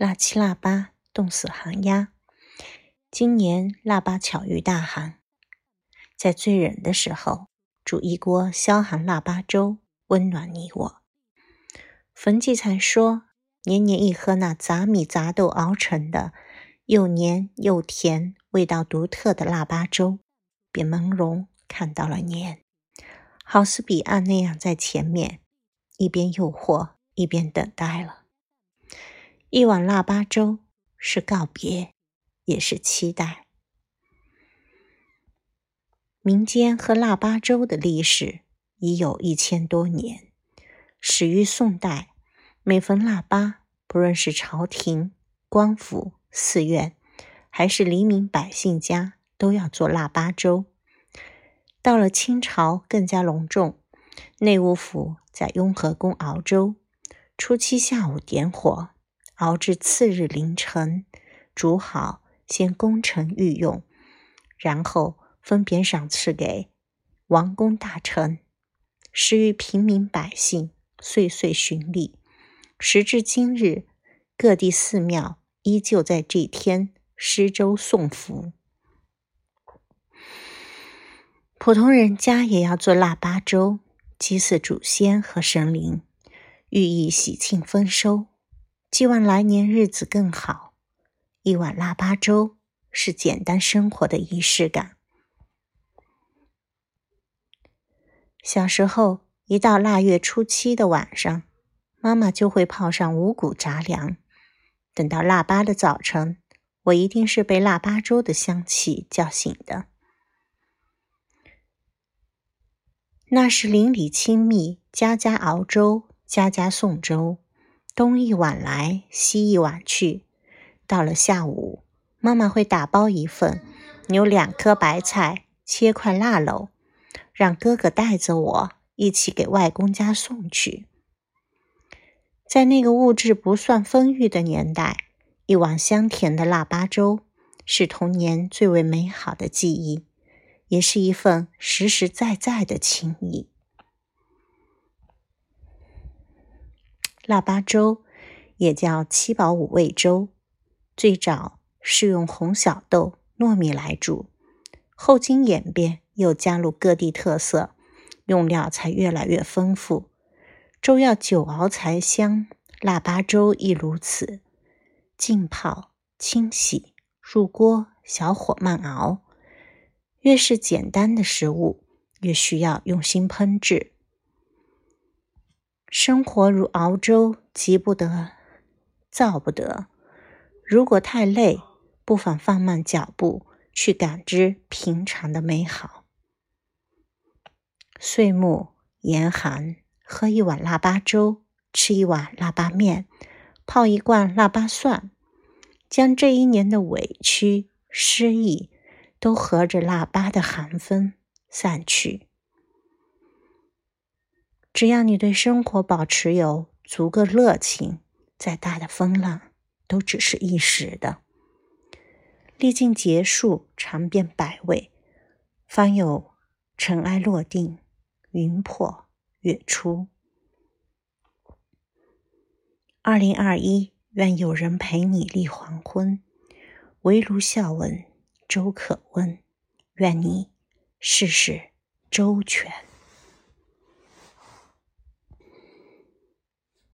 腊七腊八，冻死寒鸦。今年腊八巧遇大寒，在最冷的时候，煮一锅消寒腊八粥，温暖你我。冯骥才说：“年年一喝那杂米杂豆熬成的，又黏又甜，味道独特的腊八粥，便朦胧看到了年，好似彼岸那样在前面，一边诱惑，一边等待了。”一碗腊八粥是告别，也是期待。民间喝腊八粥的历史已有一千多年，始于宋代。每逢腊八，不论是朝廷、官府、寺院，还是黎民百姓家，都要做腊八粥。到了清朝，更加隆重。内务府在雍和宫熬粥，初七下午点火。熬至次日凌晨，煮好，先功臣御用，然后分别赏赐给王公大臣，施于平民百姓，岁岁循礼。时至今日，各地寺庙依旧在这天施粥送福。普通人家也要做腊八粥，祭祀祖先和神灵，寓意喜庆丰收。希望来年日子更好。一碗腊八粥是简单生活的仪式感。小时候，一到腊月初七的晚上，妈妈就会泡上五谷杂粮。等到腊八的早晨，我一定是被腊八粥的香气叫醒的。那时邻里亲密，家家熬粥，家家送粥。东一碗来，西一碗去。到了下午，妈妈会打包一份，有两颗白菜，切块腊肉，让哥哥带着我一起给外公家送去。在那个物质不算丰裕的年代，一碗香甜的腊八粥是童年最为美好的记忆，也是一份实实在在的情谊。腊八粥也叫七宝五味粥，最早是用红小豆、糯米来煮，后经演变，又加入各地特色，用料才越来越丰富。粥要久熬才香，腊八粥亦如此。浸泡、清洗、入锅，小火慢熬。越是简单的食物，越需要用心烹制。生活如熬粥，急不得，躁不得。如果太累，不妨放慢脚步，去感知平常的美好。岁暮严寒，喝一碗腊八粥，吃一碗腊八面，泡一罐腊八蒜，将这一年的委屈、失意，都和着腊八的寒风散去。只要你对生活保持有足够热情，再大的风浪都只是一时的。历尽劫数，尝遍百味，方有尘埃落定，云破月出。二零二一，愿有人陪你立黄昏，围炉笑问粥可温。愿你事事周全。